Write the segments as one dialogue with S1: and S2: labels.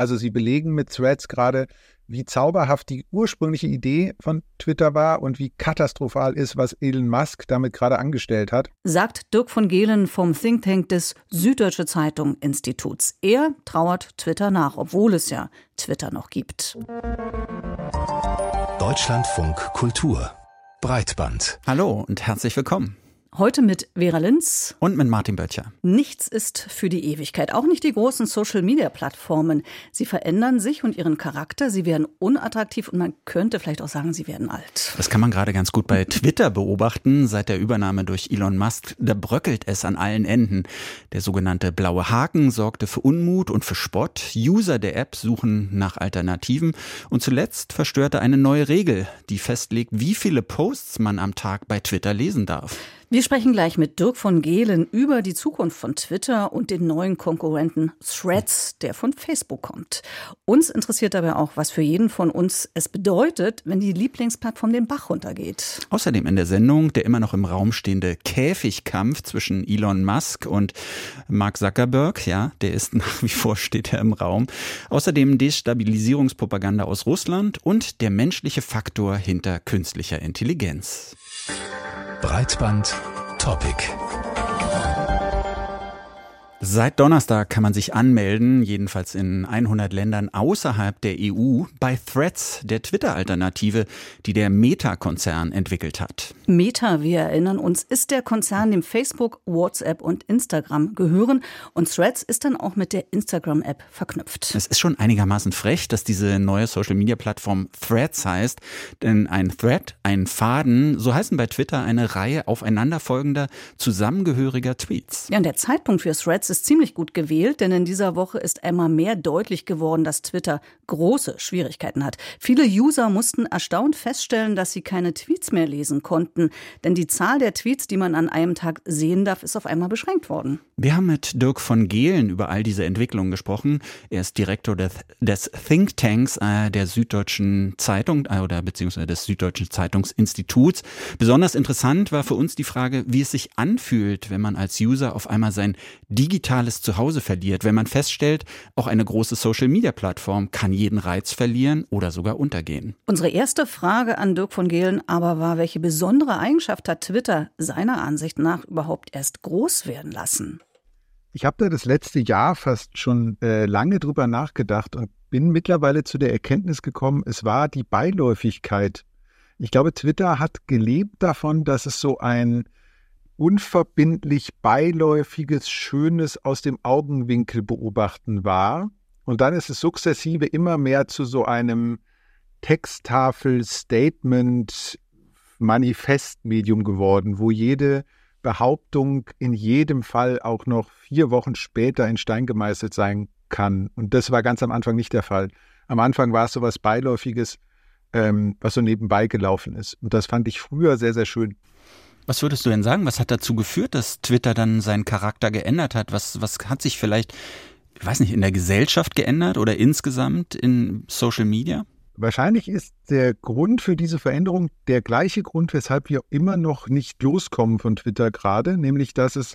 S1: Also sie belegen mit Threads gerade, wie zauberhaft die ursprüngliche Idee von Twitter war und wie katastrophal ist, was Elon Musk damit gerade angestellt hat.
S2: Sagt Dirk von Gehlen vom Think Tank des Süddeutsche Zeitung Instituts. Er trauert Twitter nach, obwohl es ja Twitter noch gibt.
S3: Deutschlandfunk Kultur Breitband.
S4: Hallo und herzlich willkommen.
S2: Heute mit Vera Linz.
S4: Und mit Martin Böttcher.
S2: Nichts ist für die Ewigkeit. Auch nicht die großen Social-Media-Plattformen. Sie verändern sich und ihren Charakter. Sie werden unattraktiv und man könnte vielleicht auch sagen, sie werden alt.
S4: Das kann man gerade ganz gut bei Twitter beobachten. Seit der Übernahme durch Elon Musk, da bröckelt es an allen Enden. Der sogenannte blaue Haken sorgte für Unmut und für Spott. User der App suchen nach Alternativen. Und zuletzt verstörte eine neue Regel, die festlegt, wie viele Posts man am Tag bei Twitter lesen darf.
S2: Wir sprechen gleich mit Dirk von Gehlen über die Zukunft von Twitter und den neuen Konkurrenten Threads, der von Facebook kommt. Uns interessiert dabei auch, was für jeden von uns es bedeutet, wenn die Lieblingsplattform den Bach runtergeht.
S4: Außerdem in der Sendung der immer noch im Raum stehende Käfigkampf zwischen Elon Musk und Mark Zuckerberg. Ja, der ist nach wie vor steht er im Raum. Außerdem Destabilisierungspropaganda aus Russland und der menschliche Faktor hinter künstlicher Intelligenz.
S3: Breitband Topic.
S4: Seit Donnerstag kann man sich anmelden, jedenfalls in 100 Ländern außerhalb der EU, bei Threads, der Twitter-Alternative, die der Meta-Konzern entwickelt hat.
S2: Meta, wir erinnern uns, ist der Konzern, dem Facebook, WhatsApp und Instagram gehören. Und Threads ist dann auch mit der Instagram-App verknüpft.
S4: Es ist schon einigermaßen frech, dass diese neue Social-Media-Plattform Threads heißt. Denn ein Thread, ein Faden, so heißen bei Twitter eine Reihe aufeinanderfolgender, zusammengehöriger Tweets.
S2: Ja, und der Zeitpunkt für Threads ist ziemlich gut gewählt, denn in dieser Woche ist einmal mehr deutlich geworden, dass Twitter große Schwierigkeiten hat. Viele User mussten erstaunt feststellen, dass sie keine Tweets mehr lesen konnten, denn die Zahl der Tweets, die man an einem Tag sehen darf, ist auf einmal beschränkt worden.
S4: Wir haben mit Dirk von Gehlen über all diese Entwicklungen gesprochen. Er ist Direktor des, des Think Tanks äh, der Süddeutschen Zeitung äh, oder beziehungsweise des Süddeutschen Zeitungsinstituts. Besonders interessant war für uns die Frage, wie es sich anfühlt, wenn man als User auf einmal sein digitales digitales Zuhause verliert, wenn man feststellt, auch eine große Social-Media-Plattform kann jeden Reiz verlieren oder sogar untergehen.
S2: Unsere erste Frage an Dirk von Gehlen aber war, welche besondere Eigenschaft hat Twitter seiner Ansicht nach überhaupt erst groß werden lassen?
S1: Ich habe da das letzte Jahr fast schon äh, lange drüber nachgedacht und bin mittlerweile zu der Erkenntnis gekommen, es war die Beiläufigkeit. Ich glaube, Twitter hat gelebt davon, dass es so ein unverbindlich beiläufiges, schönes aus dem Augenwinkel beobachten war. Und dann ist es sukzessive immer mehr zu so einem Texttafel, Statement, Manifestmedium geworden, wo jede Behauptung in jedem Fall auch noch vier Wochen später in Stein gemeißelt sein kann. Und das war ganz am Anfang nicht der Fall. Am Anfang war es so was Beiläufiges, ähm, was so nebenbei gelaufen ist. Und das fand ich früher sehr, sehr schön.
S4: Was würdest du denn sagen? Was hat dazu geführt, dass Twitter dann seinen Charakter geändert hat? Was, was hat sich vielleicht, ich weiß nicht, in der Gesellschaft geändert oder insgesamt in Social Media?
S1: Wahrscheinlich ist der Grund für diese Veränderung der gleiche Grund, weshalb wir immer noch nicht loskommen von Twitter gerade, nämlich dass es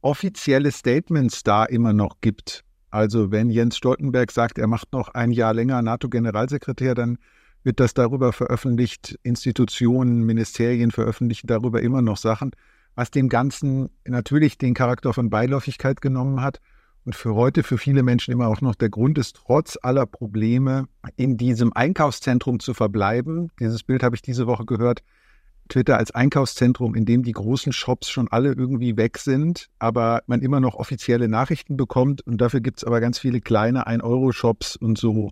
S1: offizielle Statements da immer noch gibt. Also wenn Jens Stoltenberg sagt, er macht noch ein Jahr länger NATO-Generalsekretär, dann wird das darüber veröffentlicht, Institutionen, Ministerien veröffentlichen darüber immer noch Sachen, was dem Ganzen natürlich den Charakter von Beiläufigkeit genommen hat und für heute für viele Menschen immer auch noch der Grund ist, trotz aller Probleme in diesem Einkaufszentrum zu verbleiben. Dieses Bild habe ich diese Woche gehört. Twitter als Einkaufszentrum, in dem die großen Shops schon alle irgendwie weg sind, aber man immer noch offizielle Nachrichten bekommt. Und dafür gibt es aber ganz viele kleine 1-Euro-Shops und so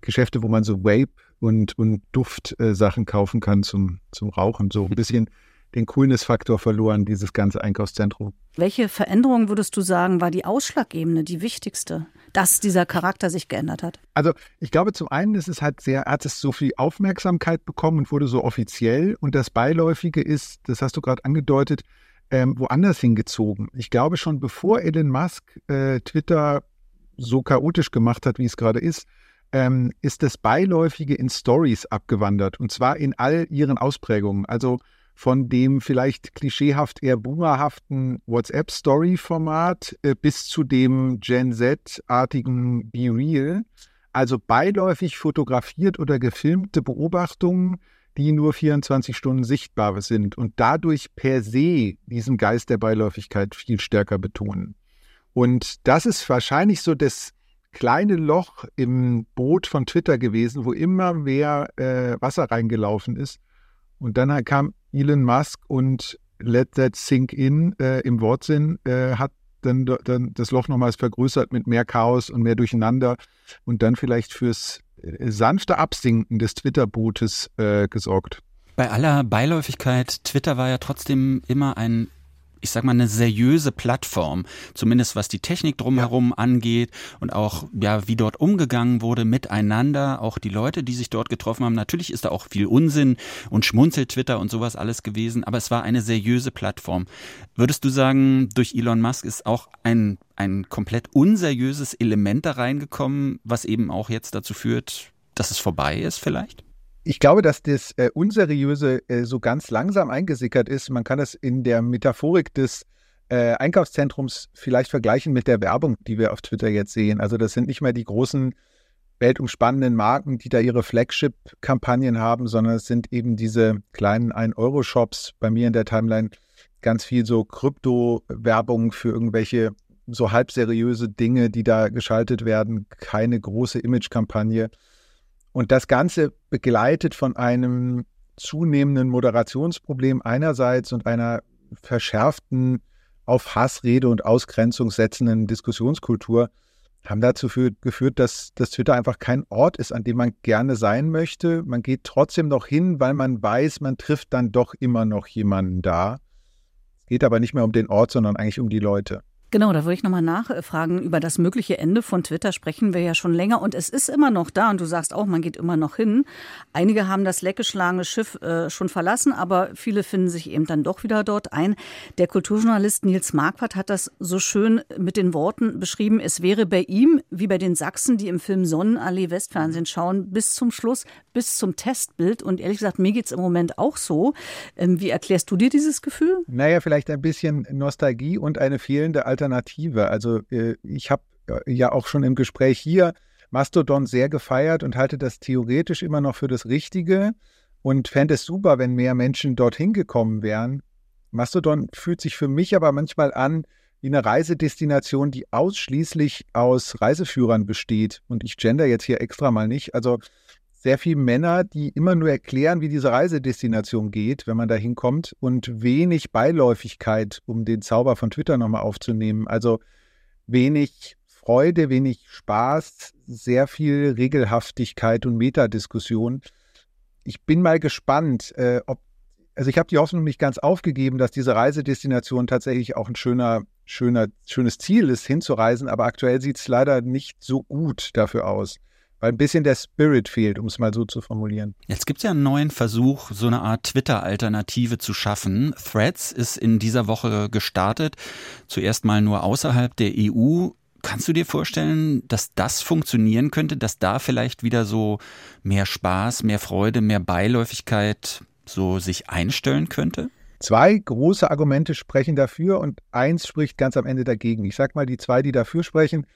S1: Geschäfte, wo man so Vape und, und Duftsachen äh, kaufen kann zum, zum Rauchen. So ein bisschen den Coolness-Faktor verloren, dieses ganze Einkaufszentrum.
S2: Welche Veränderung würdest du sagen, war die ausschlaggebende, die wichtigste, dass dieser Charakter sich geändert hat?
S1: Also ich glaube, zum einen ist es halt sehr, hat es so viel Aufmerksamkeit bekommen und wurde so offiziell. Und das Beiläufige ist, das hast du gerade angedeutet, ähm, woanders hingezogen. Ich glaube schon, bevor Elon Musk äh, Twitter so chaotisch gemacht hat, wie es gerade ist, ähm, ist das Beiläufige in Stories abgewandert und zwar in all ihren Ausprägungen. Also von dem vielleicht klischeehaft eher boomerhaften WhatsApp-Story-Format äh, bis zu dem Gen Z-artigen Be Real. Also beiläufig fotografiert oder gefilmte Beobachtungen, die nur 24 Stunden sichtbar sind und dadurch per se diesen Geist der Beiläufigkeit viel stärker betonen. Und das ist wahrscheinlich so das kleine Loch im Boot von Twitter gewesen, wo immer mehr äh, Wasser reingelaufen ist. Und dann kam Elon Musk und Let That Sink In äh, im Wortsinn äh, hat dann, dann das Loch nochmals vergrößert mit mehr Chaos und mehr Durcheinander und dann vielleicht fürs äh, sanfte Absinken des Twitter-Bootes äh, gesorgt.
S4: Bei aller Beiläufigkeit, Twitter war ja trotzdem immer ein ich sag mal, eine seriöse Plattform, zumindest was die Technik drumherum ja. angeht und auch, ja, wie dort umgegangen wurde miteinander, auch die Leute, die sich dort getroffen haben. Natürlich ist da auch viel Unsinn und Schmunzel-Twitter und sowas alles gewesen, aber es war eine seriöse Plattform. Würdest du sagen, durch Elon Musk ist auch ein, ein komplett unseriöses Element da reingekommen, was eben auch jetzt dazu führt, dass es vorbei ist vielleicht?
S1: Ich glaube, dass das äh, Unseriöse äh, so ganz langsam eingesickert ist. Man kann es in der Metaphorik des äh, Einkaufszentrums vielleicht vergleichen mit der Werbung, die wir auf Twitter jetzt sehen. Also das sind nicht mehr die großen weltumspannenden Marken, die da ihre Flagship-Kampagnen haben, sondern es sind eben diese kleinen 1-Euro-Shops. Bei mir in der Timeline ganz viel so Krypto-Werbung für irgendwelche so halbseriöse Dinge, die da geschaltet werden. Keine große Image-Kampagne. Und das Ganze begleitet von einem zunehmenden Moderationsproblem einerseits und einer verschärften, auf Hassrede und Ausgrenzung setzenden Diskussionskultur haben dazu geführt, dass, dass Twitter einfach kein Ort ist, an dem man gerne sein möchte. Man geht trotzdem noch hin, weil man weiß, man trifft dann doch immer noch jemanden da. Es geht aber nicht mehr um den Ort, sondern eigentlich um die Leute.
S2: Genau, da würde ich nochmal nachfragen. Über das mögliche Ende von Twitter sprechen wir ja schon länger und es ist immer noch da und du sagst auch, man geht immer noch hin. Einige haben das leckgeschlagene Schiff äh, schon verlassen, aber viele finden sich eben dann doch wieder dort ein. Der Kulturjournalist Nils Marquardt hat das so schön mit den Worten beschrieben, es wäre bei ihm wie bei den Sachsen, die im Film Sonnenallee Westfernsehen schauen, bis zum Schluss, bis zum Testbild. Und ehrlich gesagt, mir geht es im Moment auch so. Ähm, wie erklärst du dir dieses Gefühl?
S1: Naja, vielleicht ein bisschen Nostalgie und eine fehlende Alternative Alternative. Also äh, ich habe äh, ja auch schon im Gespräch hier Mastodon sehr gefeiert und halte das theoretisch immer noch für das Richtige und fände es super, wenn mehr Menschen dorthin gekommen wären. Mastodon fühlt sich für mich aber manchmal an wie eine Reisedestination, die ausschließlich aus Reiseführern besteht. Und ich gender jetzt hier extra mal nicht. Also sehr viele Männer, die immer nur erklären, wie diese Reisedestination geht, wenn man da hinkommt, und wenig Beiläufigkeit, um den Zauber von Twitter nochmal aufzunehmen. Also wenig Freude, wenig Spaß, sehr viel Regelhaftigkeit und Metadiskussion. Ich bin mal gespannt, äh, ob, also ich habe die Hoffnung nicht ganz aufgegeben, dass diese Reisedestination tatsächlich auch ein schöner, schöner, schönes Ziel ist, hinzureisen, aber aktuell sieht es leider nicht so gut dafür aus weil ein bisschen der Spirit fehlt, um es mal so zu formulieren.
S4: Jetzt gibt es ja einen neuen Versuch, so eine Art Twitter-Alternative zu schaffen. Threads ist in dieser Woche gestartet, zuerst mal nur außerhalb der EU. Kannst du dir vorstellen, dass das funktionieren könnte, dass da vielleicht wieder so mehr Spaß, mehr Freude, mehr Beiläufigkeit so sich einstellen könnte?
S1: Zwei große Argumente sprechen dafür und eins spricht ganz am Ende dagegen. Ich sag mal, die zwei, die dafür sprechen,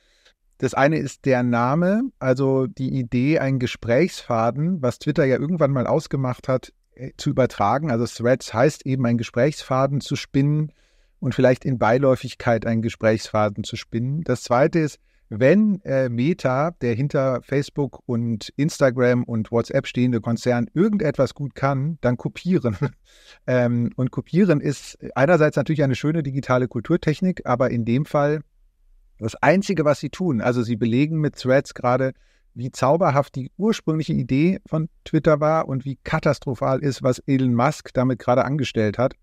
S1: das eine ist der Name, also die Idee, einen Gesprächsfaden, was Twitter ja irgendwann mal ausgemacht hat, äh, zu übertragen. Also Threads heißt eben, einen Gesprächsfaden zu spinnen und vielleicht in Beiläufigkeit einen Gesprächsfaden zu spinnen. Das zweite ist, wenn äh, Meta, der hinter Facebook und Instagram und WhatsApp stehende Konzern, irgendetwas gut kann, dann kopieren. ähm, und kopieren ist einerseits natürlich eine schöne digitale Kulturtechnik, aber in dem Fall das Einzige, was sie tun, also sie belegen mit Threads gerade, wie zauberhaft die ursprüngliche Idee von Twitter war und wie katastrophal ist, was Elon Musk damit gerade angestellt hat.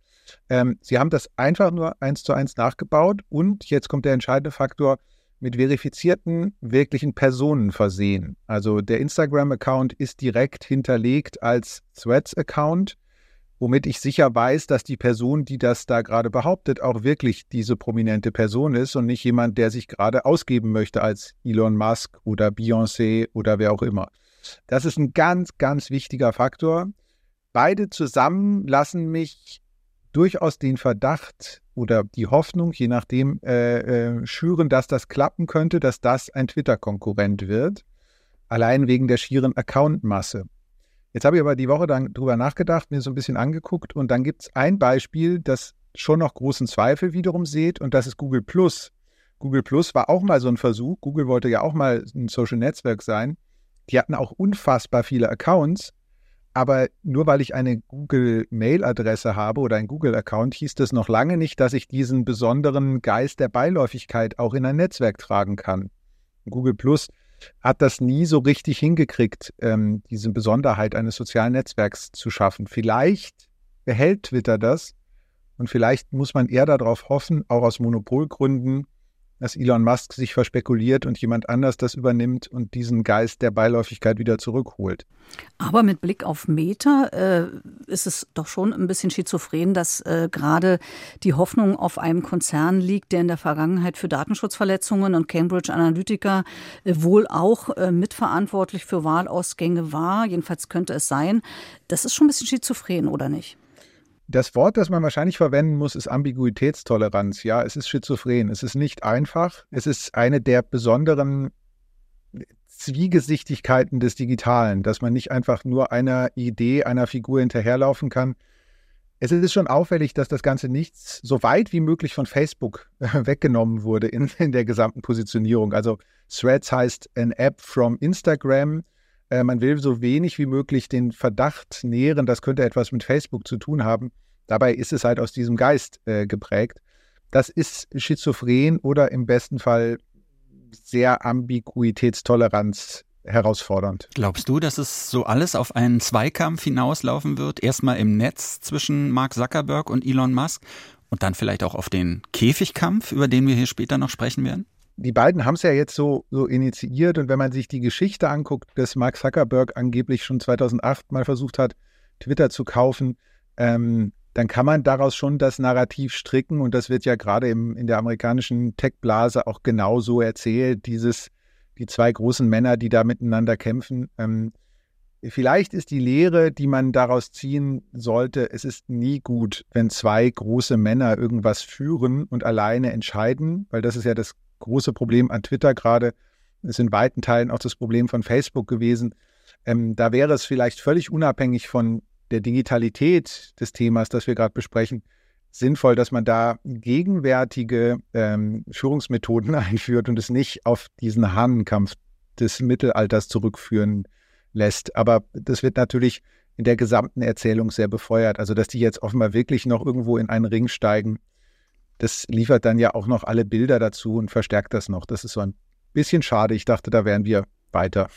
S1: Ähm, sie haben das einfach nur eins zu eins nachgebaut und jetzt kommt der entscheidende Faktor, mit verifizierten wirklichen Personen versehen. Also der Instagram-Account ist direkt hinterlegt als Threads-Account womit ich sicher weiß, dass die Person, die das da gerade behauptet, auch wirklich diese prominente Person ist und nicht jemand, der sich gerade ausgeben möchte als Elon Musk oder Beyoncé oder wer auch immer. Das ist ein ganz, ganz wichtiger Faktor. Beide zusammen lassen mich durchaus den Verdacht oder die Hoffnung, je nachdem, äh, äh, schüren, dass das klappen könnte, dass das ein Twitter-Konkurrent wird. allein wegen der schieren Accountmasse. Jetzt habe ich aber die Woche dann drüber nachgedacht, mir so ein bisschen angeguckt und dann gibt es ein Beispiel, das schon noch großen Zweifel wiederum seht und das ist Google Plus. Google Plus war auch mal so ein Versuch. Google wollte ja auch mal ein Social Netzwerk sein. Die hatten auch unfassbar viele Accounts, aber nur weil ich eine Google-Mail-Adresse habe oder ein Google-Account, hieß das noch lange nicht, dass ich diesen besonderen Geist der Beiläufigkeit auch in ein Netzwerk tragen kann. Google Plus hat das nie so richtig hingekriegt, ähm, diese Besonderheit eines sozialen Netzwerks zu schaffen. Vielleicht behält Twitter das und vielleicht muss man eher darauf hoffen, auch aus Monopolgründen, dass Elon Musk sich verspekuliert und jemand anders das übernimmt und diesen Geist der Beiläufigkeit wieder zurückholt.
S2: Aber mit Blick auf Meta äh, ist es doch schon ein bisschen schizophren, dass äh, gerade die Hoffnung auf einem Konzern liegt, der in der Vergangenheit für Datenschutzverletzungen und Cambridge Analytica äh, wohl auch äh, mitverantwortlich für Wahlausgänge war. Jedenfalls könnte es sein. Das ist schon ein bisschen schizophren, oder nicht?
S1: Das Wort, das man wahrscheinlich verwenden muss, ist Ambiguitätstoleranz. Ja, es ist schizophren. Es ist nicht einfach. Es ist eine der besonderen Zwiegesichtigkeiten des Digitalen, dass man nicht einfach nur einer Idee, einer Figur hinterherlaufen kann. Es ist schon auffällig, dass das Ganze nichts so weit wie möglich von Facebook weggenommen wurde in, in der gesamten Positionierung. Also Threads heißt an App from Instagram. Äh, man will so wenig wie möglich den Verdacht nähren, das könnte etwas mit Facebook zu tun haben. Dabei ist es halt aus diesem Geist äh, geprägt. Das ist schizophren oder im besten Fall sehr Ambiguitätstoleranz herausfordernd.
S4: Glaubst du, dass es so alles auf einen Zweikampf hinauslaufen wird? Erstmal im Netz zwischen Mark Zuckerberg und Elon Musk und dann vielleicht auch auf den Käfigkampf, über den wir hier später noch sprechen werden?
S1: Die beiden haben es ja jetzt so, so initiiert und wenn man sich die Geschichte anguckt, dass Mark Zuckerberg angeblich schon 2008 mal versucht hat, Twitter zu kaufen, ähm, dann kann man daraus schon das Narrativ stricken und das wird ja gerade in der amerikanischen Tech-Blase auch genau so erzählt, dieses, die zwei großen Männer, die da miteinander kämpfen. Ähm, vielleicht ist die Lehre, die man daraus ziehen sollte, es ist nie gut, wenn zwei große Männer irgendwas führen und alleine entscheiden, weil das ist ja das große Problem an Twitter gerade. ist in weiten Teilen auch das Problem von Facebook gewesen. Ähm, da wäre es vielleicht völlig unabhängig von der Digitalität des Themas, das wir gerade besprechen, sinnvoll, dass man da gegenwärtige ähm, Führungsmethoden einführt und es nicht auf diesen Hahnenkampf des Mittelalters zurückführen lässt. Aber das wird natürlich in der gesamten Erzählung sehr befeuert. Also, dass die jetzt offenbar wirklich noch irgendwo in einen Ring steigen, das liefert dann ja auch noch alle Bilder dazu und verstärkt das noch. Das ist so ein bisschen schade. Ich dachte, da wären wir weiter.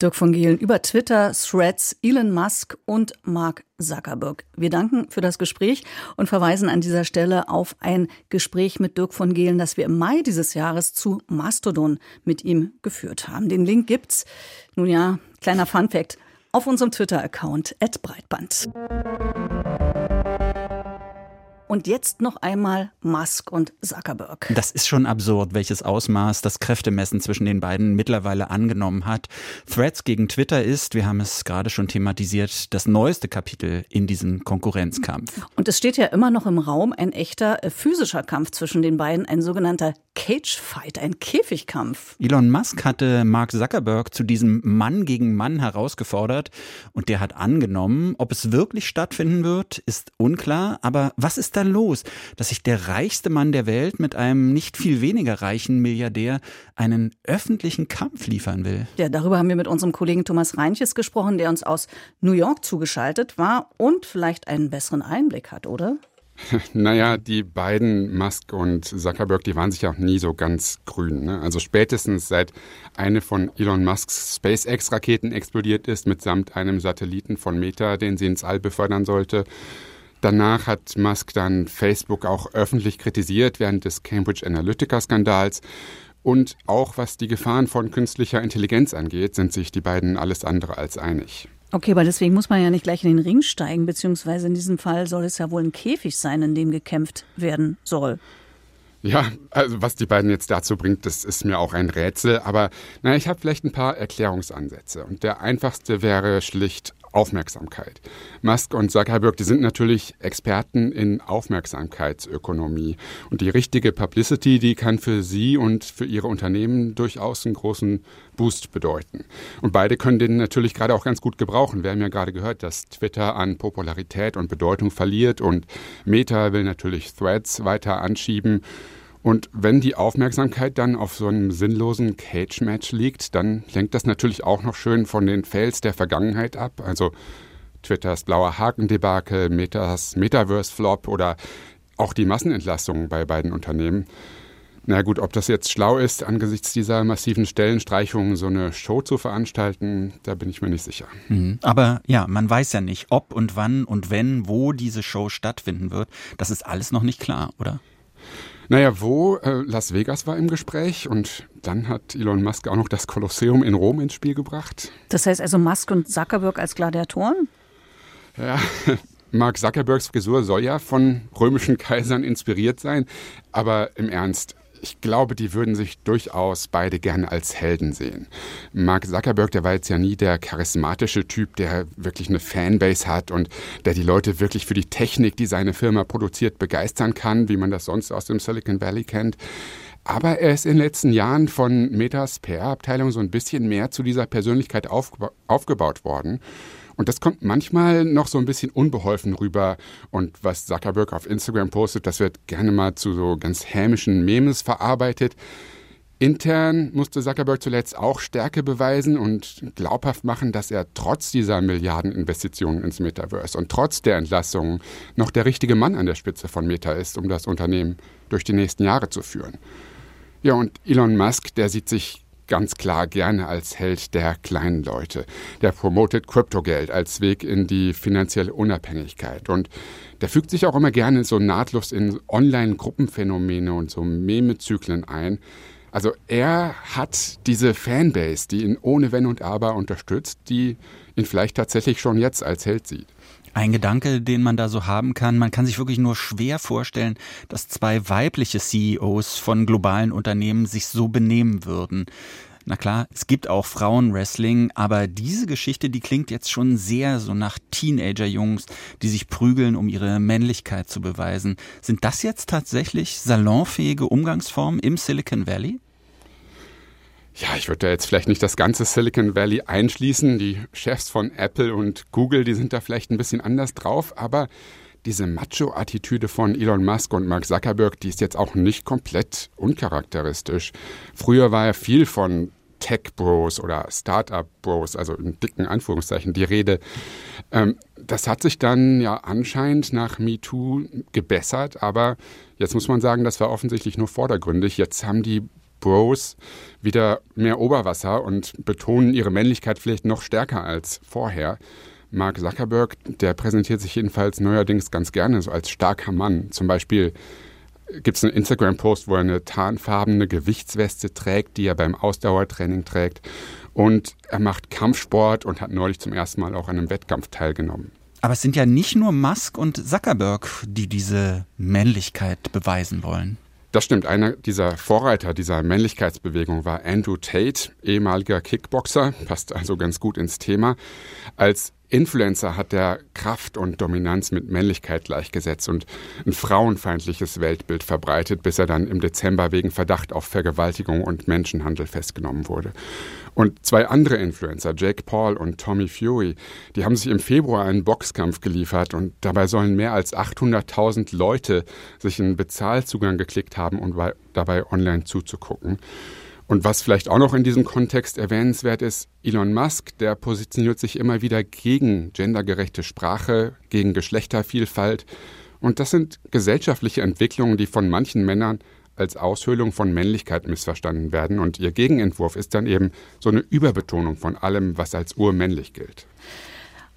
S2: Dirk von Gehlen über Twitter, Threads, Elon Musk und Mark Zuckerberg. Wir danken für das Gespräch und verweisen an dieser Stelle auf ein Gespräch mit Dirk von Gehlen, das wir im Mai dieses Jahres zu Mastodon mit ihm geführt haben. Den Link gibt's, nun ja, kleiner Funfact, auf unserem Twitter-Account Breitband. Und jetzt noch einmal Musk und Zuckerberg.
S4: Das ist schon absurd, welches Ausmaß das Kräftemessen zwischen den beiden mittlerweile angenommen hat. Threads gegen Twitter ist, wir haben es gerade schon thematisiert, das neueste Kapitel in diesem Konkurrenzkampf.
S2: Und es steht ja immer noch im Raum ein echter äh, physischer Kampf zwischen den beiden, ein sogenannter Cage-Fight, ein Käfigkampf.
S4: Elon Musk hatte Mark Zuckerberg zu diesem Mann gegen Mann herausgefordert und der hat angenommen. Ob es wirklich stattfinden wird, ist unklar. Aber was ist da da los, dass sich der reichste Mann der Welt mit einem nicht viel weniger reichen Milliardär einen öffentlichen Kampf liefern will?
S2: Ja, darüber haben wir mit unserem Kollegen Thomas Reinches gesprochen, der uns aus New York zugeschaltet war und vielleicht einen besseren Einblick hat, oder?
S5: Naja, die beiden, Musk und Zuckerberg, die waren sich ja auch nie so ganz grün. Ne? Also spätestens seit eine von Elon Musks SpaceX-Raketen explodiert ist, mitsamt einem Satelliten von Meta, den sie ins All befördern sollte, Danach hat Musk dann Facebook auch öffentlich kritisiert während des Cambridge Analytica-Skandals. Und auch was die Gefahren von künstlicher Intelligenz angeht, sind sich die beiden alles andere als einig.
S2: Okay, aber deswegen muss man ja nicht gleich in den Ring steigen, beziehungsweise in diesem Fall soll es ja wohl ein Käfig sein, in dem gekämpft werden soll.
S5: Ja, also was die beiden jetzt dazu bringt, das ist mir auch ein Rätsel. Aber naja, ich habe vielleicht ein paar Erklärungsansätze. Und der einfachste wäre schlicht Aufmerksamkeit. Musk und Zuckerberg, die sind natürlich Experten in Aufmerksamkeitsökonomie. Und die richtige Publicity, die kann für sie und für ihre Unternehmen durchaus einen großen Boost bedeuten. Und beide können den natürlich gerade auch ganz gut gebrauchen. Wir haben ja gerade gehört, dass Twitter an Popularität und Bedeutung verliert und Meta will natürlich Threads weiter anschieben. Und wenn die Aufmerksamkeit dann auf so einem sinnlosen Cage-Match liegt, dann lenkt das natürlich auch noch schön von den Fails der Vergangenheit ab. Also Twitters blauer Haken-Debakel, Metas Metaverse-Flop oder auch die Massenentlassungen bei beiden Unternehmen. Na gut, ob das jetzt schlau ist, angesichts dieser massiven Stellenstreichungen so eine Show zu veranstalten, da bin ich mir nicht sicher.
S4: Mhm. Aber ja, man weiß ja nicht, ob und wann und wenn, wo diese Show stattfinden wird. Das ist alles noch nicht klar, oder?
S5: Naja, wo? Äh, Las Vegas war im Gespräch und dann hat Elon Musk auch noch das Kolosseum in Rom ins Spiel gebracht.
S2: Das heißt also Musk und Zuckerberg als Gladiatoren?
S5: Ja, Mark Zuckerbergs Frisur soll ja von römischen Kaisern inspiriert sein, aber im Ernst, ich glaube, die würden sich durchaus beide gerne als Helden sehen. Mark Zuckerberg, der war jetzt ja nie der charismatische Typ, der wirklich eine Fanbase hat und der die Leute wirklich für die Technik, die seine Firma produziert, begeistern kann, wie man das sonst aus dem Silicon Valley kennt. Aber er ist in den letzten Jahren von Metas PR-Abteilung so ein bisschen mehr zu dieser Persönlichkeit aufgebaut worden. Und das kommt manchmal noch so ein bisschen unbeholfen rüber. Und was Zuckerberg auf Instagram postet, das wird gerne mal zu so ganz hämischen Memes verarbeitet. Intern musste Zuckerberg zuletzt auch Stärke beweisen und glaubhaft machen, dass er trotz dieser Milliardeninvestitionen ins Metaverse und trotz der Entlassungen noch der richtige Mann an der Spitze von Meta ist, um das Unternehmen durch die nächsten Jahre zu führen. Ja, und Elon Musk, der sieht sich ganz klar gerne als Held der kleinen Leute. Der promotet Kryptogeld als Weg in die finanzielle Unabhängigkeit. Und der fügt sich auch immer gerne so nahtlos in Online-Gruppenphänomene und so Meme-Zyklen ein. Also er hat diese Fanbase, die ihn ohne Wenn und Aber unterstützt, die ihn vielleicht tatsächlich schon jetzt als Held sieht.
S4: Ein Gedanke, den man da so haben kann, man kann sich wirklich nur schwer vorstellen, dass zwei weibliche CEOs von globalen Unternehmen sich so benehmen würden. Na klar, es gibt auch Frauenwrestling, aber diese Geschichte, die klingt jetzt schon sehr so nach Teenager-Jungs, die sich prügeln, um ihre Männlichkeit zu beweisen. Sind das jetzt tatsächlich salonfähige Umgangsformen im Silicon Valley?
S5: Ja, ich würde da jetzt vielleicht nicht das ganze Silicon Valley einschließen. Die Chefs von Apple und Google, die sind da vielleicht ein bisschen anders drauf, aber diese Macho-Attitüde von Elon Musk und Mark Zuckerberg, die ist jetzt auch nicht komplett uncharakteristisch. Früher war er viel von Tech-Bros oder Startup-Bros, also in dicken Anführungszeichen, die Rede. Ähm, das hat sich dann ja anscheinend nach MeToo gebessert, aber jetzt muss man sagen, das war offensichtlich nur vordergründig. Jetzt haben die Bros wieder mehr Oberwasser und betonen ihre Männlichkeit vielleicht noch stärker als vorher. Mark Zuckerberg, der präsentiert sich jedenfalls neuerdings ganz gerne so als starker Mann. Zum Beispiel gibt es einen Instagram-Post, wo er eine tarnfarbene Gewichtsweste trägt, die er beim Ausdauertraining trägt. Und er macht Kampfsport und hat neulich zum ersten Mal auch an einem Wettkampf teilgenommen.
S4: Aber es sind ja nicht nur Musk und Zuckerberg, die diese Männlichkeit beweisen wollen.
S5: Das stimmt. Einer dieser Vorreiter dieser Männlichkeitsbewegung war Andrew Tate, ehemaliger Kickboxer, passt also ganz gut ins Thema. Als Influencer hat der Kraft und Dominanz mit Männlichkeit gleichgesetzt und ein frauenfeindliches Weltbild verbreitet, bis er dann im Dezember wegen Verdacht auf Vergewaltigung und Menschenhandel festgenommen wurde. Und zwei andere Influencer, Jake Paul und Tommy Fury, die haben sich im Februar einen Boxkampf geliefert und dabei sollen mehr als 800.000 Leute sich einen Bezahlzugang geklickt haben, um dabei online zuzugucken. Und was vielleicht auch noch in diesem Kontext erwähnenswert ist, Elon Musk, der positioniert sich immer wieder gegen gendergerechte Sprache, gegen Geschlechtervielfalt. Und das sind gesellschaftliche Entwicklungen, die von manchen Männern als Aushöhlung von Männlichkeit missverstanden werden. Und ihr Gegenentwurf ist dann eben so eine Überbetonung von allem, was als urmännlich gilt.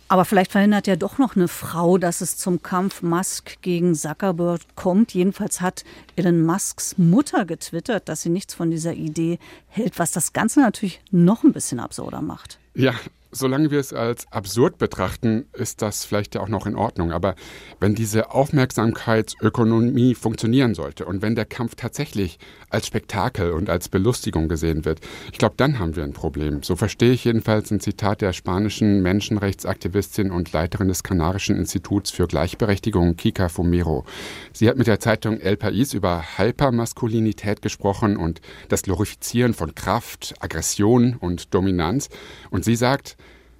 S2: Aber vielleicht verhindert ja doch noch eine Frau, dass es zum Kampf Musk gegen Zuckerberg kommt. Jedenfalls hat Elon Musks Mutter getwittert, dass sie nichts von dieser Idee hält, was das Ganze natürlich noch ein bisschen absurder macht.
S5: Ja, solange wir es als absurd betrachten, ist das vielleicht ja auch noch in Ordnung. Aber wenn diese Aufmerksamkeitsökonomie funktionieren sollte und wenn der Kampf tatsächlich als Spektakel und als Belustigung gesehen wird, ich glaube, dann haben wir ein Problem. So verstehe ich jedenfalls ein Zitat der spanischen Menschenrechtsaktivistin und Leiterin des Kanarischen Instituts für Gleichberechtigung, Kika Fumero. Sie hat mit der Zeitung El País über Hypermaskulinität gesprochen und das Glorifizieren von Kraft, Aggression und Dominanz. Und sie sagt,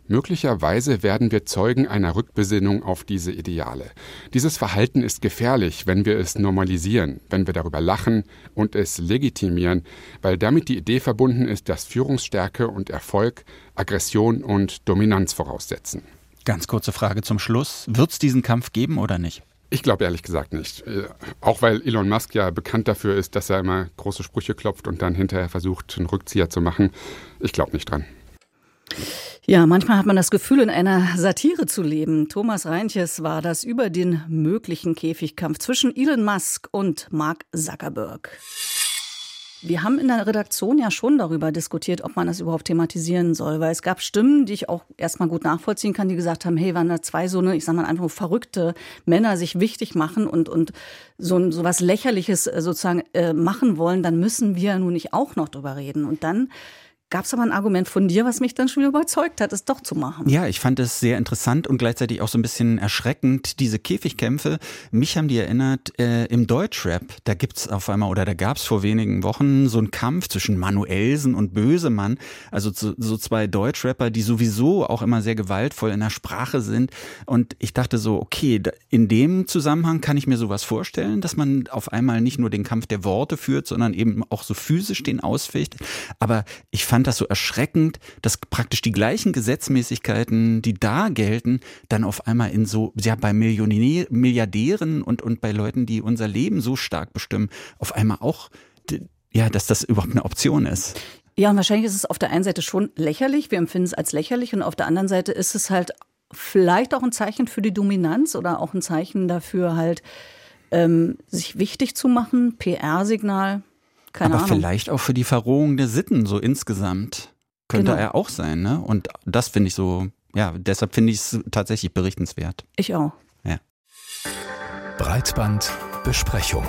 S5: Möglicherweise werden wir Zeugen einer Rückbesinnung auf diese Ideale. Dieses Verhalten ist gefährlich, wenn wir es normalisieren, wenn wir darüber lachen und es legitimieren, weil damit die Idee verbunden ist, dass Führungsstärke und Erfolg Aggression und Dominanz voraussetzen.
S4: Ganz kurze Frage zum Schluss. Wird es diesen Kampf geben oder nicht?
S5: Ich glaube ehrlich gesagt nicht. Äh, auch weil Elon Musk ja bekannt dafür ist, dass er immer große Sprüche klopft und dann hinterher versucht, einen Rückzieher zu machen. Ich glaube nicht dran.
S2: Ja, manchmal hat man das Gefühl, in einer Satire zu leben. Thomas Reintjes war das über den möglichen Käfigkampf zwischen Elon Musk und Mark Zuckerberg. Wir haben in der Redaktion ja schon darüber diskutiert, ob man das überhaupt thematisieren soll, weil es gab Stimmen, die ich auch erstmal gut nachvollziehen kann, die gesagt haben, hey, wenn da zwei so eine, ich sag mal einfach verrückte Männer sich wichtig machen und, und so, so was Lächerliches äh, sozusagen äh, machen wollen, dann müssen wir nun nicht auch noch drüber reden. Und dann gab es aber ein Argument von dir, was mich dann schon überzeugt hat, es doch zu machen.
S4: Ja, ich fand es sehr interessant und gleichzeitig auch so ein bisschen erschreckend, diese Käfigkämpfe. Mich haben die erinnert, äh, im Deutschrap, da gibt's auf einmal, oder da gab's vor wenigen Wochen so einen Kampf zwischen Manuelsen und Bösemann, also so, so zwei Deutschrapper, die sowieso auch immer sehr gewaltvoll in der Sprache sind. Und ich dachte so, okay, in dem Zusammenhang kann ich mir sowas vorstellen, dass man auf einmal nicht nur den Kampf der Worte führt, sondern eben auch so physisch den ausficht. Aber ich fand fand das so erschreckend, dass praktisch die gleichen Gesetzmäßigkeiten, die da gelten, dann auf einmal in so, ja, bei Millionär, Milliardären und, und bei Leuten, die unser Leben so stark bestimmen, auf einmal auch, ja, dass das überhaupt eine Option ist.
S2: Ja, und wahrscheinlich ist es auf der einen Seite schon lächerlich, wir empfinden es als lächerlich und auf der anderen Seite ist es halt vielleicht auch ein Zeichen für die Dominanz oder auch ein Zeichen dafür halt, ähm, sich wichtig zu machen, PR-Signal. Keine
S4: Aber
S2: Ahnung.
S4: vielleicht auch für die Verrohung der Sitten so insgesamt könnte genau. er auch sein, ne? Und das finde ich so, ja, deshalb finde ich es tatsächlich berichtenswert.
S2: Ich auch.
S4: Ja.
S3: Breitbandbesprechung.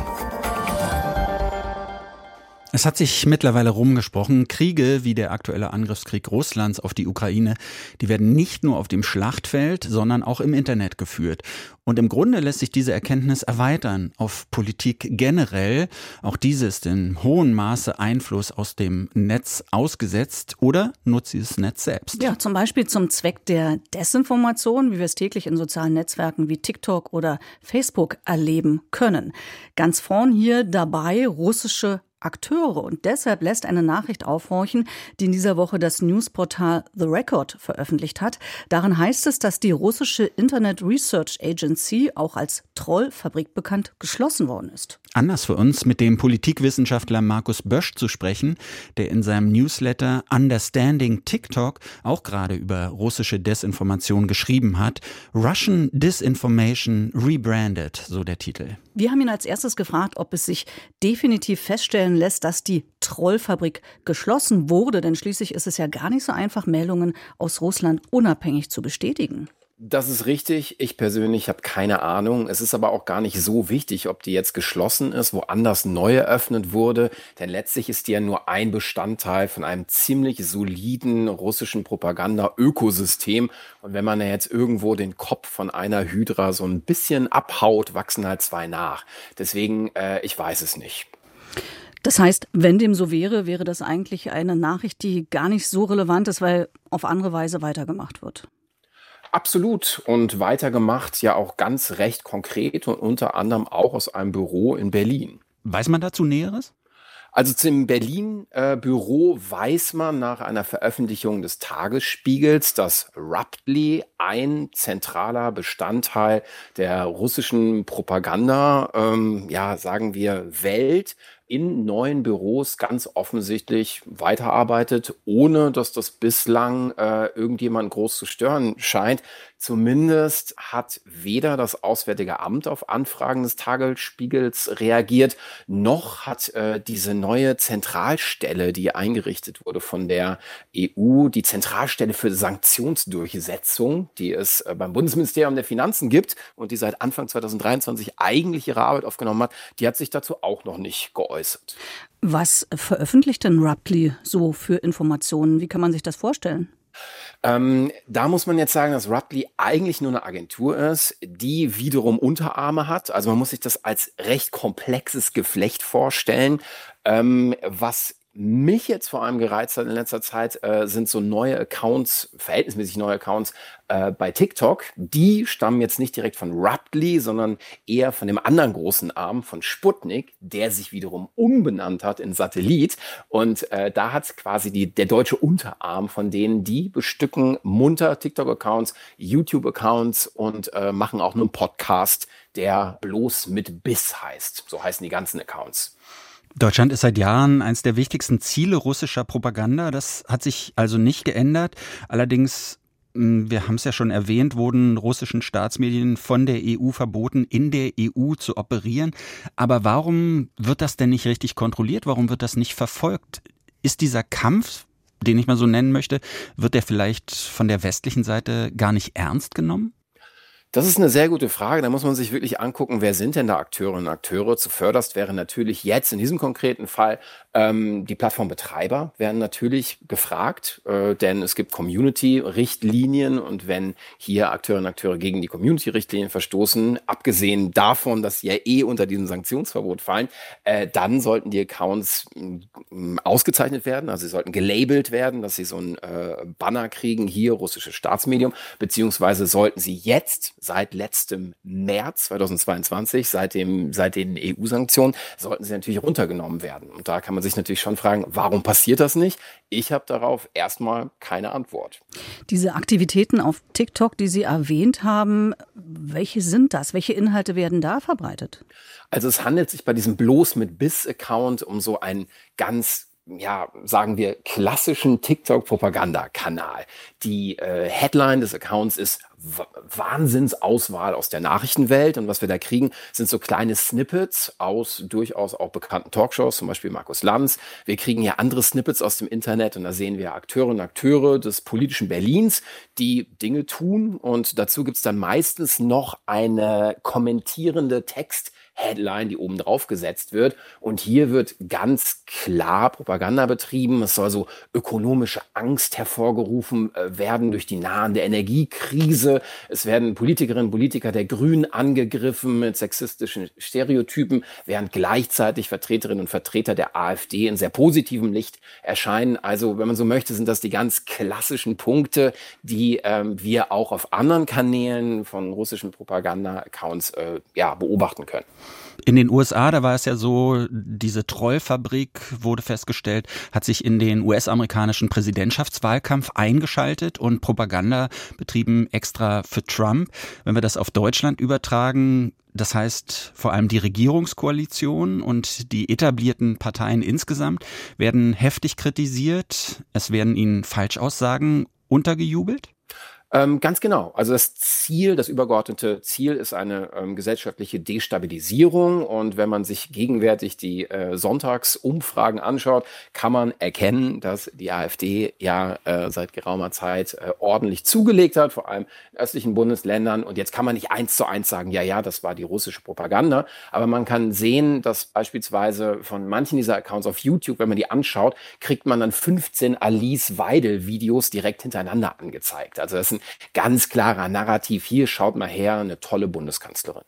S4: Es hat sich mittlerweile rumgesprochen, Kriege wie der aktuelle Angriffskrieg Russlands auf die Ukraine, die werden nicht nur auf dem Schlachtfeld, sondern auch im Internet geführt. Und im Grunde lässt sich diese Erkenntnis erweitern auf Politik generell. Auch diese ist in hohem Maße Einfluss aus dem Netz ausgesetzt oder nutzt sie das Netz selbst.
S2: Ja, zum Beispiel zum Zweck der Desinformation, wie wir es täglich in sozialen Netzwerken wie TikTok oder Facebook erleben können. Ganz vorn hier dabei russische Akteure. Und deshalb lässt eine Nachricht aufhorchen, die in dieser Woche das Newsportal The Record veröffentlicht hat. Darin heißt es, dass die russische Internet Research Agency, auch als Trollfabrik bekannt, geschlossen worden ist.
S4: Anders für uns, mit dem Politikwissenschaftler Markus Bösch zu sprechen, der in seinem Newsletter Understanding TikTok auch gerade über russische Desinformation geschrieben hat. Russian Disinformation Rebranded, so der Titel.
S2: Wir haben ihn als erstes gefragt, ob es sich definitiv feststellen lässt, dass die Trollfabrik geschlossen wurde, denn schließlich ist es ja gar nicht so einfach, Meldungen aus Russland unabhängig zu bestätigen.
S6: Das ist richtig. Ich persönlich habe keine Ahnung. Es ist aber auch gar nicht so wichtig, ob die jetzt geschlossen ist, woanders neu eröffnet wurde. Denn letztlich ist die ja nur ein Bestandteil von einem ziemlich soliden russischen Propaganda-Ökosystem. Und wenn man ja jetzt irgendwo den Kopf von einer Hydra so ein bisschen abhaut, wachsen halt zwei nach. Deswegen, äh, ich weiß es nicht.
S2: Das heißt, wenn dem so wäre, wäre das eigentlich eine Nachricht, die gar nicht so relevant ist, weil auf andere Weise weitergemacht wird.
S6: Absolut und weitergemacht ja auch ganz recht konkret und unter anderem auch aus einem Büro in Berlin.
S4: Weiß man dazu Näheres?
S6: Also zum Berlin-Büro äh, weiß man nach einer Veröffentlichung des Tagesspiegels, dass Ruptly ein zentraler Bestandteil der russischen Propaganda, ähm, ja, sagen wir, Welt in neuen Büros ganz offensichtlich weiterarbeitet, ohne dass das bislang äh, irgendjemand groß zu stören scheint. Zumindest hat weder das Auswärtige Amt auf Anfragen des Tagesspiegels reagiert, noch hat äh, diese neue Zentralstelle, die eingerichtet wurde von der EU, die Zentralstelle für Sanktionsdurchsetzung, die es äh, beim Bundesministerium der Finanzen gibt und die seit Anfang 2023 eigentlich ihre Arbeit aufgenommen hat, die hat sich dazu auch noch nicht geäußert.
S2: Was veröffentlicht denn Raptly so für Informationen? Wie kann man sich das vorstellen?
S6: Ähm, da muss man jetzt sagen, dass Ruptly eigentlich nur eine Agentur ist, die wiederum Unterarme hat. Also man muss sich das als recht komplexes Geflecht vorstellen, ähm, was mich jetzt vor allem gereizt hat in letzter Zeit, äh, sind so neue Accounts, verhältnismäßig neue Accounts äh, bei TikTok. Die stammen jetzt nicht direkt von Raptly, sondern eher von dem anderen großen Arm von Sputnik, der sich wiederum umbenannt hat in Satellit. Und äh, da hat quasi die, der deutsche Unterarm von denen, die bestücken munter TikTok-Accounts, YouTube-Accounts und äh, machen auch einen Podcast, der bloß mit Biss heißt. So heißen die ganzen Accounts.
S4: Deutschland ist seit Jahren eines der wichtigsten Ziele russischer Propaganda. Das hat sich also nicht geändert. Allerdings hm, wir haben es ja schon erwähnt, wurden russischen Staatsmedien von der EU verboten, in der EU zu operieren. Aber warum wird das denn nicht richtig kontrolliert? Warum wird das nicht verfolgt? Ist dieser Kampf, den ich mal so nennen möchte, wird der vielleicht von der westlichen Seite gar nicht ernst genommen?
S6: Das ist eine sehr gute Frage. Da muss man sich wirklich angucken, wer sind denn da Akteurinnen und Akteure? Zuvörderst wäre natürlich jetzt in diesem konkreten Fall ähm, die Plattformbetreiber werden natürlich gefragt, äh, denn es gibt Community-Richtlinien und wenn hier Akteurinnen und Akteure gegen die Community-Richtlinien verstoßen, abgesehen davon, dass sie ja eh unter diesem Sanktionsverbot fallen, äh, dann sollten die Accounts äh, ausgezeichnet werden, also sie sollten gelabelt werden, dass sie so ein äh, Banner kriegen, hier russisches Staatsmedium, beziehungsweise sollten sie jetzt seit letztem März 2022, seit, dem, seit den EU-Sanktionen, sollten sie natürlich runtergenommen werden. Und da kann man sich natürlich schon fragen, warum passiert das nicht? Ich habe darauf erstmal keine Antwort.
S2: Diese Aktivitäten auf TikTok, die Sie erwähnt haben, welche sind das? Welche Inhalte werden da verbreitet?
S6: Also es handelt sich bei diesem bloß mit Biss-Account um so ein ganz ja, sagen wir, klassischen TikTok-Propagandakanal. Die äh, Headline des Accounts ist Wahnsinnsauswahl aus der Nachrichtenwelt. Und was wir da kriegen, sind so kleine Snippets aus durchaus auch bekannten Talkshows, zum Beispiel Markus Lanz. Wir kriegen ja andere Snippets aus dem Internet und da sehen wir Akteurinnen und Akteure des politischen Berlins, die Dinge tun. Und dazu gibt's dann meistens noch eine kommentierende Text- Headline, die oben drauf gesetzt wird. Und hier wird ganz klar Propaganda betrieben. Es soll so ökonomische Angst hervorgerufen äh, werden durch die nahende Energiekrise. Es werden Politikerinnen und Politiker der Grünen angegriffen mit sexistischen Stereotypen, während gleichzeitig Vertreterinnen und Vertreter der AfD in sehr positivem Licht erscheinen. Also, wenn man so möchte, sind das die ganz klassischen Punkte, die ähm, wir auch auf anderen Kanälen von russischen Propaganda-Accounts äh, ja, beobachten können.
S4: In den USA, da war es ja so, diese Trollfabrik wurde festgestellt, hat sich in den US-amerikanischen Präsidentschaftswahlkampf eingeschaltet und Propaganda betrieben extra für Trump. Wenn wir das auf Deutschland übertragen, das heißt vor allem die Regierungskoalition und die etablierten Parteien insgesamt werden heftig kritisiert. Es werden ihnen Falschaussagen untergejubelt.
S6: Ähm, ganz genau. Also das Ziel, das übergeordnete Ziel ist eine ähm, gesellschaftliche Destabilisierung. Und wenn man sich gegenwärtig die äh, Sonntagsumfragen anschaut, kann man erkennen, dass die AfD ja äh, seit geraumer Zeit äh, ordentlich zugelegt hat, vor allem in östlichen Bundesländern. Und jetzt kann man nicht eins zu eins sagen, ja, ja, das war die russische Propaganda. Aber man kann sehen, dass beispielsweise von manchen dieser Accounts auf YouTube, wenn man die anschaut, kriegt man dann 15 Alice Weidel-Videos direkt hintereinander angezeigt. Also das sind ganz klarer Narrativ. Hier schaut mal her, eine tolle Bundeskanzlerin.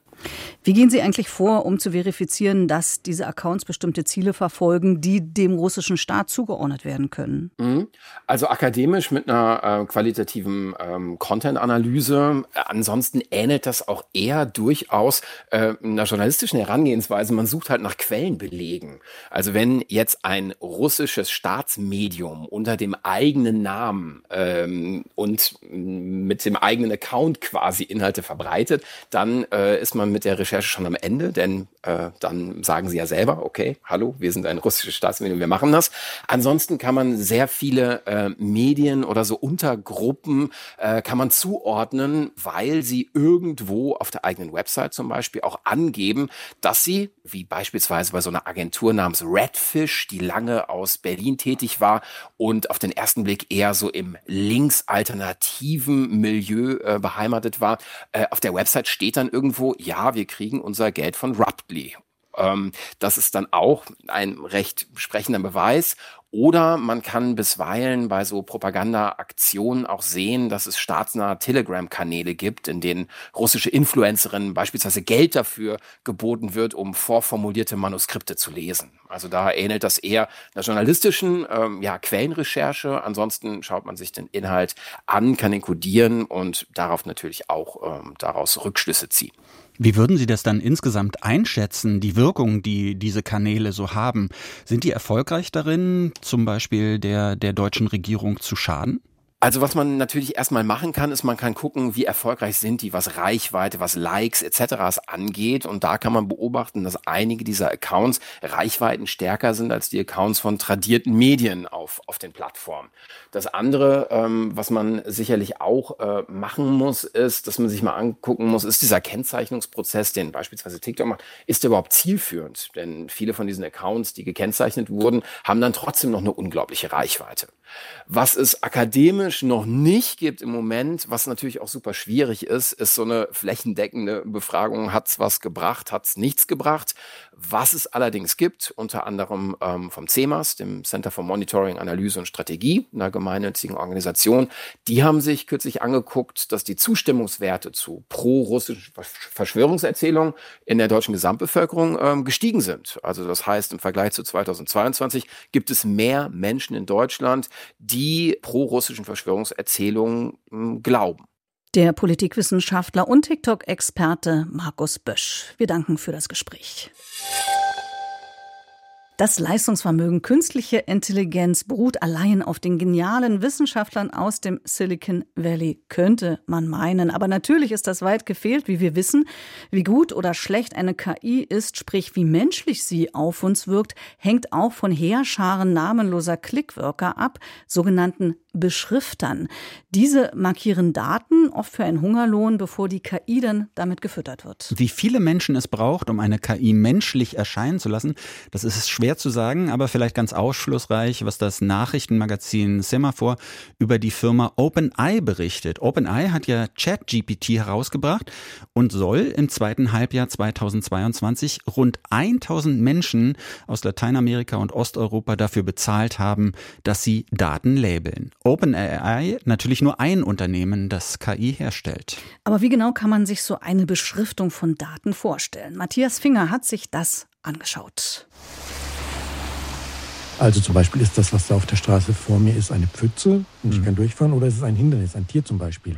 S2: Wie gehen Sie eigentlich vor, um zu verifizieren, dass diese Accounts bestimmte Ziele verfolgen, die dem russischen Staat zugeordnet werden können?
S6: Mhm. Also akademisch mit einer äh, qualitativen ähm, Content-Analyse. Ansonsten ähnelt das auch eher durchaus äh, einer journalistischen Herangehensweise. Man sucht halt nach Quellenbelegen. Also wenn jetzt ein russisches Staatsmedium unter dem eigenen Namen ähm, und mit dem eigenen Account quasi Inhalte verbreitet, dann äh, ist man man mit der Recherche schon am Ende, denn äh, dann sagen sie ja selber, okay, hallo, wir sind ein russisches Staatsmedium, wir machen das. Ansonsten kann man sehr viele äh, Medien oder so Untergruppen äh, kann man zuordnen, weil sie irgendwo auf der eigenen Website zum Beispiel auch angeben, dass sie, wie beispielsweise bei so einer Agentur namens Redfish, die lange aus Berlin tätig war und auf den ersten Blick eher so im linksalternativen Milieu äh, beheimatet war, äh, auf der Website steht dann irgendwo, ja, wir kriegen unser Geld von Ruptly. Ähm, das ist dann auch ein recht sprechender Beweis. Oder man kann bisweilen bei so Propagandaaktionen auch sehen, dass es staatsnahe Telegram-Kanäle gibt, in denen russische Influencerinnen beispielsweise Geld dafür geboten wird, um vorformulierte Manuskripte zu lesen. Also da ähnelt das eher einer journalistischen ähm, ja, Quellenrecherche. Ansonsten schaut man sich den Inhalt an, kann ihn kodieren und darauf natürlich auch ähm, daraus Rückschlüsse ziehen.
S4: Wie würden Sie das dann insgesamt einschätzen, die Wirkung, die diese Kanäle so haben? Sind die erfolgreich darin, zum Beispiel der, der deutschen Regierung zu schaden?
S6: Also was man natürlich erstmal machen kann, ist, man kann gucken, wie erfolgreich sind die, was Reichweite, was Likes etc. angeht. Und da kann man beobachten, dass einige dieser Accounts Reichweiten stärker sind als die Accounts von tradierten Medien auf, auf den Plattformen. Das andere, ähm, was man sicherlich auch äh, machen muss, ist, dass man sich mal angucken muss, ist dieser Kennzeichnungsprozess, den beispielsweise TikTok macht, ist der überhaupt zielführend? Denn viele von diesen Accounts, die gekennzeichnet wurden, haben dann trotzdem noch eine unglaubliche Reichweite. Was es akademisch noch nicht gibt im Moment, was natürlich auch super schwierig ist, ist so eine flächendeckende Befragung, hat's was gebracht, hat's nichts gebracht. Was es allerdings gibt, unter anderem ähm, vom CEMAS, dem Center for Monitoring, Analyse und Strategie, einer gemeinnützigen Organisation, die haben sich kürzlich angeguckt, dass die Zustimmungswerte zu pro-russischen Verschwörungserzählungen in der deutschen Gesamtbevölkerung ähm, gestiegen sind. Also das heißt, im Vergleich zu 2022 gibt es mehr Menschen in Deutschland, die pro-russischen Verschwörungserzählungen hm, glauben.
S2: Der Politikwissenschaftler und TikTok-Experte Markus Bösch. Wir danken für das Gespräch. Das Leistungsvermögen künstliche Intelligenz beruht allein auf den genialen Wissenschaftlern aus dem Silicon Valley, könnte man meinen. Aber natürlich ist das weit gefehlt, wie wir wissen. Wie gut oder schlecht eine KI ist, sprich wie menschlich sie auf uns wirkt, hängt auch von Heerscharen namenloser Clickworker ab, sogenannten Beschriftern. Diese markieren Daten, oft für einen Hungerlohn, bevor die KI dann damit gefüttert wird.
S4: Wie viele Menschen es braucht, um eine KI menschlich erscheinen zu lassen, das ist schwer zu sagen, aber vielleicht ganz ausschlussreich, was das Nachrichtenmagazin Semaphore über die Firma OpenEye berichtet. OpenEye hat ja ChatGPT herausgebracht und soll im zweiten Halbjahr 2022 rund 1000 Menschen aus Lateinamerika und Osteuropa dafür bezahlt haben, dass sie Daten labeln. OpenAI natürlich nur ein Unternehmen, das KI herstellt.
S2: Aber wie genau kann man sich so eine Beschriftung von Daten vorstellen? Matthias Finger hat sich das angeschaut.
S7: Also zum Beispiel ist das, was da auf der Straße vor mir ist, eine Pfütze und ich mhm. kann durchfahren oder ist es ein Hindernis, ein Tier zum Beispiel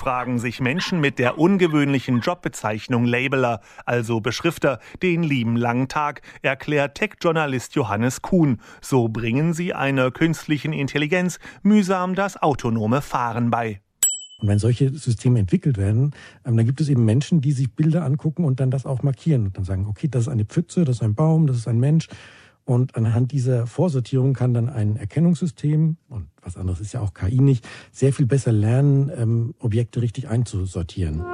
S8: fragen sich Menschen mit der ungewöhnlichen Jobbezeichnung Labeler, also Beschrifter, den lieben langen Tag, erklärt Tech-Journalist Johannes Kuhn. So bringen sie einer künstlichen Intelligenz mühsam das autonome Fahren bei.
S7: Und wenn solche Systeme entwickelt werden, ähm, dann gibt es eben Menschen, die sich Bilder angucken und dann das auch markieren und dann sagen, okay, das ist eine Pfütze, das ist ein Baum, das ist ein Mensch. Und anhand dieser Vorsortierung kann dann ein Erkennungssystem, und was anderes ist ja auch KI nicht, sehr viel besser lernen, ähm, Objekte richtig einzusortieren.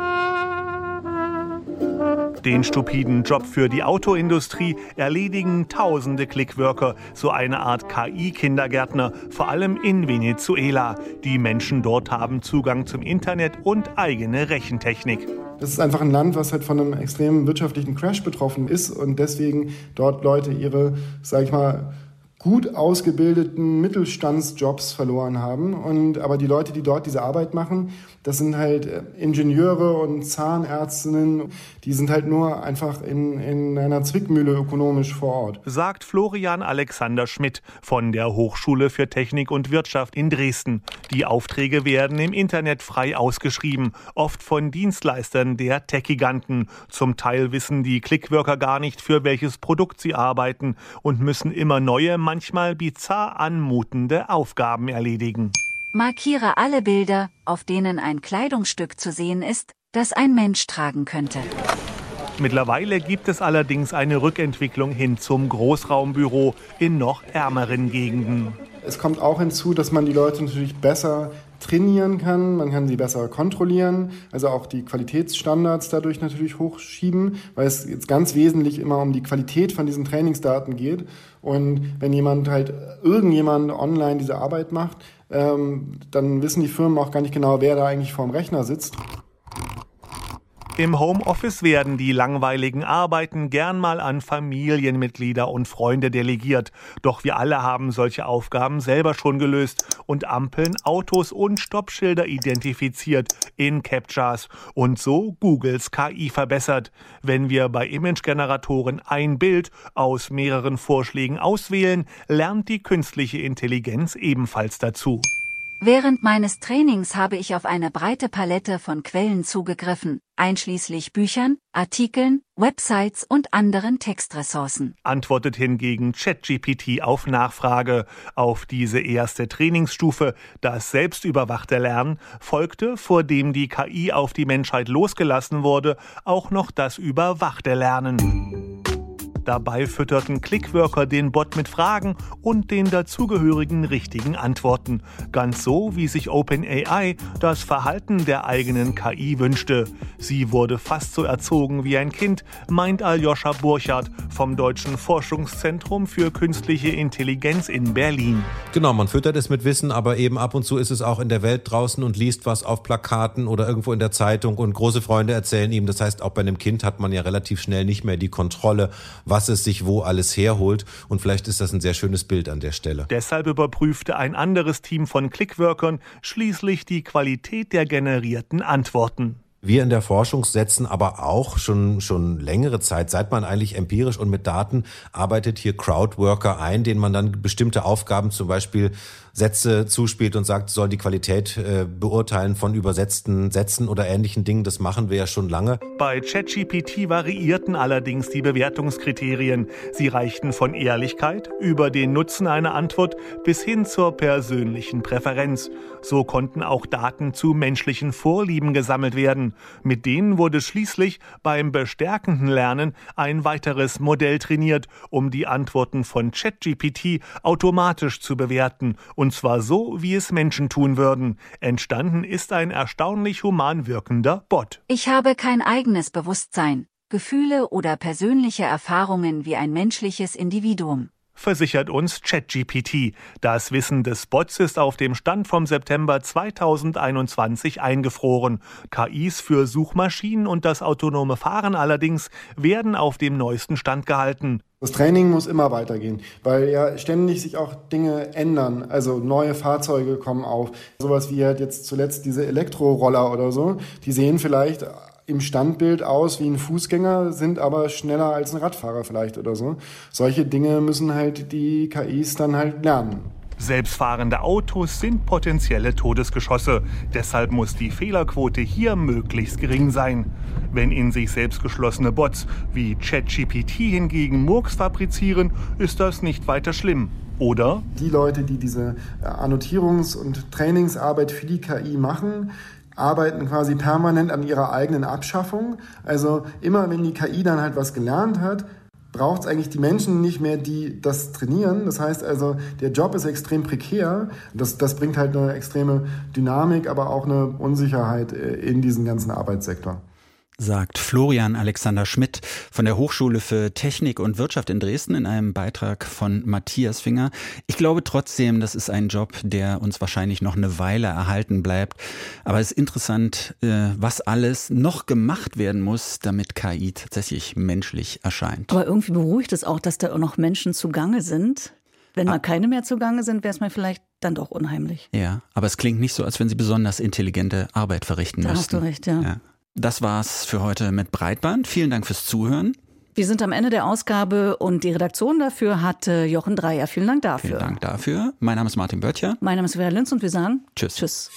S8: Den stupiden Job für die Autoindustrie erledigen tausende Clickworker, so eine Art KI-Kindergärtner, vor allem in Venezuela. Die Menschen dort haben Zugang zum Internet und eigene Rechentechnik.
S9: Das ist einfach ein Land, was halt von einem extremen wirtschaftlichen Crash betroffen ist und deswegen dort Leute ihre, sag ich mal, gut ausgebildeten Mittelstandsjobs verloren haben. Und aber die Leute, die dort diese Arbeit machen, das sind halt äh, Ingenieure und Zahnärztinnen, die sind halt nur einfach in, in einer Zwickmühle ökonomisch vor Ort.
S8: Sagt Florian Alexander Schmidt von der Hochschule für Technik und Wirtschaft in Dresden. Die Aufträge werden im Internet frei ausgeschrieben, oft von Dienstleistern der Tech-Giganten. Zum Teil wissen die Clickworker gar nicht, für welches Produkt sie arbeiten und müssen immer neue, manchmal bizarr anmutende Aufgaben erledigen.
S10: Markiere alle Bilder, auf denen ein Kleidungsstück zu sehen ist, das ein Mensch tragen könnte.
S8: Mittlerweile gibt es allerdings eine Rückentwicklung hin zum Großraumbüro in noch ärmeren Gegenden.
S9: Es kommt auch hinzu, dass man die Leute natürlich besser trainieren kann, man kann sie besser kontrollieren, also auch die Qualitätsstandards dadurch natürlich hochschieben, weil es jetzt ganz wesentlich immer um die Qualität von diesen Trainingsdaten geht. Und wenn jemand halt, irgendjemand online diese Arbeit macht, ähm, dann wissen die Firmen auch gar nicht genau, wer da eigentlich vorm Rechner sitzt.
S8: Im Homeoffice werden die langweiligen Arbeiten gern mal an Familienmitglieder und Freunde delegiert. Doch wir alle haben solche Aufgaben selber schon gelöst und Ampeln, Autos und Stoppschilder identifiziert in Captchas und so Googles KI verbessert. Wenn wir bei Imagegeneratoren ein Bild aus mehreren Vorschlägen auswählen, lernt die künstliche Intelligenz ebenfalls dazu.
S10: Während meines Trainings habe ich auf eine breite Palette von Quellen zugegriffen, einschließlich Büchern, Artikeln, Websites und anderen Textressourcen.
S8: Antwortet hingegen ChatGPT auf Nachfrage. Auf diese erste Trainingsstufe, das selbstüberwachte Lernen, folgte, vor dem die KI auf die Menschheit losgelassen wurde, auch noch das überwachte Lernen. Dabei fütterten Clickworker den Bot mit Fragen und den dazugehörigen richtigen Antworten. Ganz so, wie sich OpenAI das Verhalten der eigenen KI wünschte. Sie wurde fast so erzogen wie ein Kind, meint Aljoscha Burchardt vom Deutschen Forschungszentrum für künstliche Intelligenz in Berlin.
S11: Genau, man füttert es mit Wissen, aber eben ab und zu ist es auch in der Welt draußen und liest was auf Plakaten oder irgendwo in der Zeitung und große Freunde erzählen ihm. Das heißt, auch bei einem Kind hat man ja relativ schnell nicht mehr die Kontrolle, was es sich wo alles herholt. Und vielleicht ist das ein sehr schönes Bild an der Stelle.
S8: Deshalb überprüfte ein anderes Team von Clickworkern schließlich die Qualität der generierten Antworten.
S11: Wir in der Forschung setzen aber auch schon, schon längere Zeit, seit man eigentlich empirisch und mit Daten arbeitet, hier Crowdworker ein, denen man dann bestimmte Aufgaben, zum Beispiel Sätze zuspielt und sagt, soll die Qualität äh, beurteilen von übersetzten Sätzen oder ähnlichen Dingen. Das machen wir ja schon lange.
S8: Bei ChatGPT variierten allerdings die Bewertungskriterien. Sie reichten von Ehrlichkeit über den Nutzen einer Antwort bis hin zur persönlichen Präferenz. So konnten auch Daten zu menschlichen Vorlieben gesammelt werden. Mit denen wurde schließlich beim bestärkenden Lernen ein weiteres Modell trainiert, um die Antworten von ChatGPT automatisch zu bewerten und zwar so, wie es Menschen tun würden. Entstanden ist ein erstaunlich human wirkender Bot.
S10: Ich habe kein eigenes Bewusstsein, Gefühle oder persönliche Erfahrungen wie ein menschliches Individuum
S8: versichert uns ChatGPT. Das Wissen des Bots ist auf dem Stand vom September 2021 eingefroren. KIs für Suchmaschinen und das autonome Fahren allerdings werden auf dem neuesten Stand gehalten.
S9: Das Training muss immer weitergehen, weil ja ständig sich auch Dinge ändern. Also neue Fahrzeuge kommen auf. Sowas wie halt jetzt zuletzt diese Elektroroller oder so. Die sehen vielleicht im Standbild aus wie ein Fußgänger, sind aber schneller als ein Radfahrer vielleicht oder so. Solche Dinge müssen halt die KIs dann halt lernen.
S8: Selbstfahrende Autos sind potenzielle Todesgeschosse. Deshalb muss die Fehlerquote hier möglichst gering sein. Wenn in sich selbst geschlossene Bots wie ChatGPT hingegen Murks fabrizieren, ist das nicht weiter schlimm. Oder?
S9: Die Leute, die diese äh, Annotierungs- und Trainingsarbeit für die KI machen, arbeiten quasi permanent an ihrer eigenen Abschaffung. Also immer wenn die KI dann halt was gelernt hat, braucht es eigentlich die Menschen nicht mehr, die das trainieren. Das heißt also, der Job ist extrem prekär. Das, das bringt halt eine extreme Dynamik, aber auch eine Unsicherheit äh, in diesen ganzen Arbeitssektor
S4: sagt Florian Alexander Schmidt von der Hochschule für Technik und Wirtschaft in Dresden in einem Beitrag von Matthias Finger. Ich glaube trotzdem, das ist ein Job, der uns wahrscheinlich noch eine Weile erhalten bleibt. Aber es ist interessant, äh, was alles noch gemacht werden muss, damit KI tatsächlich menschlich erscheint.
S2: Aber irgendwie beruhigt es auch, dass da auch noch Menschen zugange sind. Wenn mal ah. keine mehr zugange sind, wäre es mir vielleicht dann doch unheimlich.
S4: Ja, aber es klingt nicht so, als wenn sie besonders intelligente Arbeit verrichten
S2: da
S4: müssten.
S2: Da hast du recht, ja. ja.
S4: Das war's für heute mit Breitband. Vielen Dank fürs Zuhören.
S2: Wir sind am Ende der Ausgabe und die Redaktion dafür hatte Jochen Dreier. Vielen Dank dafür.
S4: Vielen Dank dafür. Mein Name ist Martin Böttcher.
S2: Mein Name ist Vera Linz und wir sagen
S4: Tschüss.
S2: Tschüss.